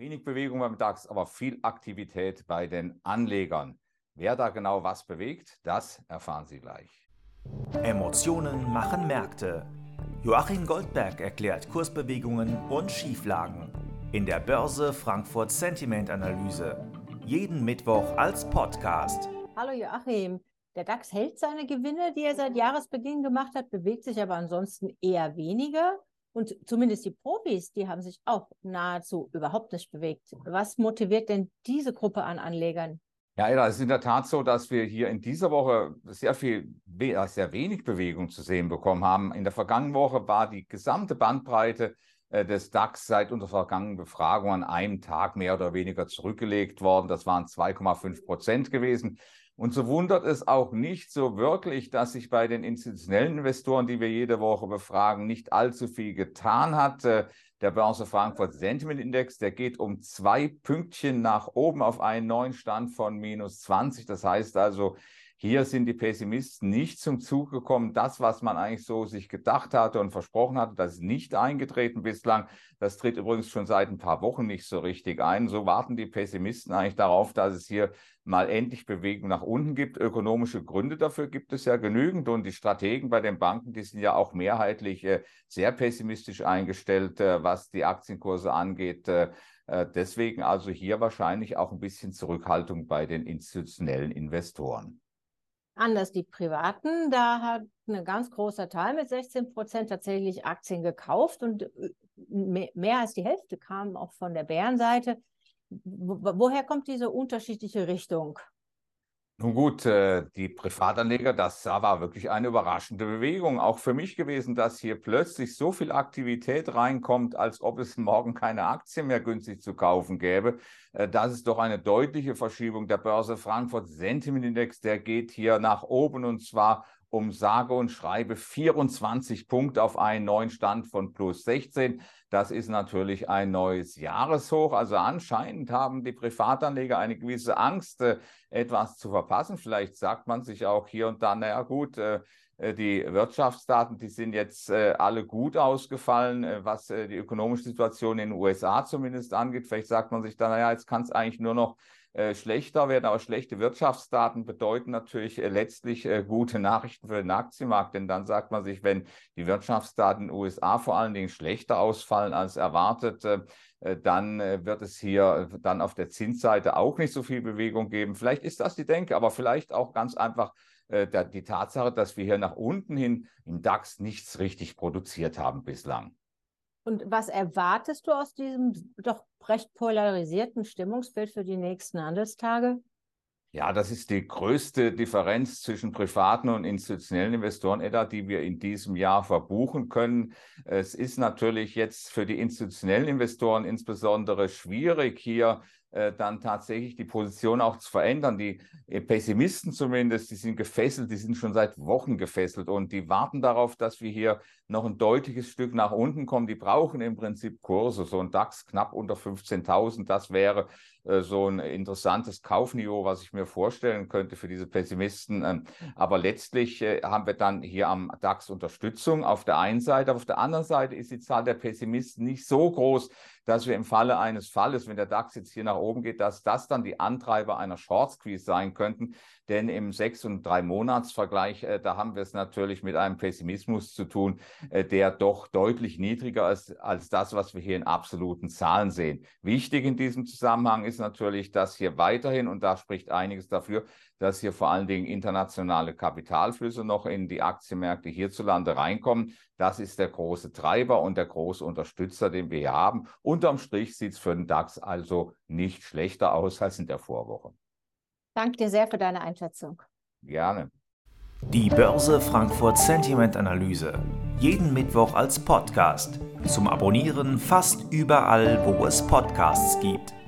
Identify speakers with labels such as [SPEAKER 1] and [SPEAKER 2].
[SPEAKER 1] Wenig Bewegung beim DAX, aber viel Aktivität bei den Anlegern. Wer da genau was bewegt, das erfahren Sie gleich.
[SPEAKER 2] Emotionen machen Märkte. Joachim Goldberg erklärt Kursbewegungen und Schieflagen in der Börse Frankfurt Sentiment Analyse. Jeden Mittwoch als Podcast.
[SPEAKER 3] Hallo Joachim. Der DAX hält seine Gewinne, die er seit Jahresbeginn gemacht hat, bewegt sich aber ansonsten eher weniger. Und zumindest die Profis, die haben sich auch nahezu überhaupt nicht bewegt. Was motiviert denn diese Gruppe an Anlegern?
[SPEAKER 1] Ja, es ist in der Tat so, dass wir hier in dieser Woche sehr viel, sehr wenig Bewegung zu sehen bekommen haben. In der vergangenen Woche war die gesamte Bandbreite äh, des DAX seit unserer vergangenen Befragung an einem Tag mehr oder weniger zurückgelegt worden. Das waren 2,5 Prozent gewesen. Und so wundert es auch nicht so wirklich, dass sich bei den institutionellen Investoren, die wir jede Woche befragen, nicht allzu viel getan hat. Äh, der Börse Frankfurt Sentiment Index, der geht um zwei Pünktchen nach oben auf einen neuen Stand von minus 20. Das heißt also, hier sind die Pessimisten nicht zum Zug gekommen. Das, was man eigentlich so sich gedacht hatte und versprochen hatte, das ist nicht eingetreten bislang. Das tritt übrigens schon seit ein paar Wochen nicht so richtig ein. So warten die Pessimisten eigentlich darauf, dass es hier mal endlich Bewegung nach unten gibt. Ökonomische Gründe dafür gibt es ja genügend und die Strategen bei den Banken, die sind ja auch mehrheitlich äh, sehr pessimistisch eingestellt, äh, was die Aktienkurse angeht. Äh, deswegen also hier wahrscheinlich auch ein bisschen Zurückhaltung bei den institutionellen Investoren.
[SPEAKER 3] Anders die Privaten, da hat ein ganz großer Teil mit 16 Prozent tatsächlich Aktien gekauft und äh, mehr als die Hälfte kam auch von der Bärenseite. Woher kommt diese unterschiedliche Richtung?
[SPEAKER 1] Nun gut, äh, die Privatanleger, das war wirklich eine überraschende Bewegung. Auch für mich gewesen, dass hier plötzlich so viel Aktivität reinkommt, als ob es morgen keine Aktien mehr günstig zu kaufen gäbe. Äh, das ist doch eine deutliche Verschiebung. Der Börse Frankfurt Sentiment Index, der geht hier nach oben und zwar um sage und schreibe 24 Punkte auf einen neuen Stand von plus 16. Das ist natürlich ein neues Jahreshoch. Also anscheinend haben die Privatanleger eine gewisse Angst, äh, etwas zu verpassen. Vielleicht sagt man sich auch hier und da, naja gut, äh, äh, die Wirtschaftsdaten, die sind jetzt alle gut ausgefallen, was die ökonomische Situation in den USA zumindest angeht. Vielleicht sagt man sich dann, naja, jetzt kann es eigentlich nur noch äh, schlechter werden. Aber schlechte Wirtschaftsdaten bedeuten natürlich äh, letztlich äh, gute Nachrichten für den Aktienmarkt. Denn dann sagt man sich, wenn die Wirtschaftsdaten in den USA vor allen Dingen schlechter ausfallen als erwartet, äh, äh, dann wird es hier dann auf der Zinsseite auch nicht so viel Bewegung geben. Vielleicht ist das die Denke, aber vielleicht auch ganz einfach die Tatsache, dass wir hier nach unten hin im DAX nichts richtig produziert haben bislang.
[SPEAKER 3] Und was erwartest du aus diesem doch recht polarisierten Stimmungsbild für die nächsten Handelstage?
[SPEAKER 1] Ja, das ist die größte Differenz zwischen privaten und institutionellen Investoren, Edda, die wir in diesem Jahr verbuchen können. Es ist natürlich jetzt für die institutionellen Investoren insbesondere schwierig, hier äh, dann tatsächlich die Position auch zu verändern. Die äh, Pessimisten zumindest, die sind gefesselt, die sind schon seit Wochen gefesselt und die warten darauf, dass wir hier noch ein deutliches Stück nach unten kommen. Die brauchen im Prinzip Kurse, so ein DAX knapp unter 15.000, das wäre äh, so ein interessantes Kaufniveau, was ich mir vorstellen könnte für diese Pessimisten. Ähm, aber letztlich äh, haben wir dann hier am DAX Unterstützung auf der einen Seite, auf der anderen Seite ist die Zahl der Pessimisten nicht so groß, dass wir im Falle eines Falles, wenn der DAX jetzt hier nach oben geht, dass das dann die Antreiber einer Short Squeeze sein könnten. Denn im sechs- und drei Monatsvergleich, äh, da haben wir es natürlich mit einem Pessimismus zu tun, äh, der doch deutlich niedriger ist als das, was wir hier in absoluten Zahlen sehen. Wichtig in diesem Zusammenhang ist natürlich, dass hier weiterhin, und da spricht einiges dafür, dass hier vor allen Dingen internationale Kapitalflüsse noch in die Aktienmärkte hierzulande reinkommen. Das ist der große Treiber und der große Unterstützer, den wir hier haben. Unterm Strich sieht es für den DAX also nicht schlechter aus als in der Vorwoche.
[SPEAKER 3] Danke dir sehr für deine Einschätzung.
[SPEAKER 1] Gerne.
[SPEAKER 2] Die Börse Frankfurt Sentiment Analyse. Jeden Mittwoch als Podcast. Zum Abonnieren fast überall, wo es Podcasts gibt.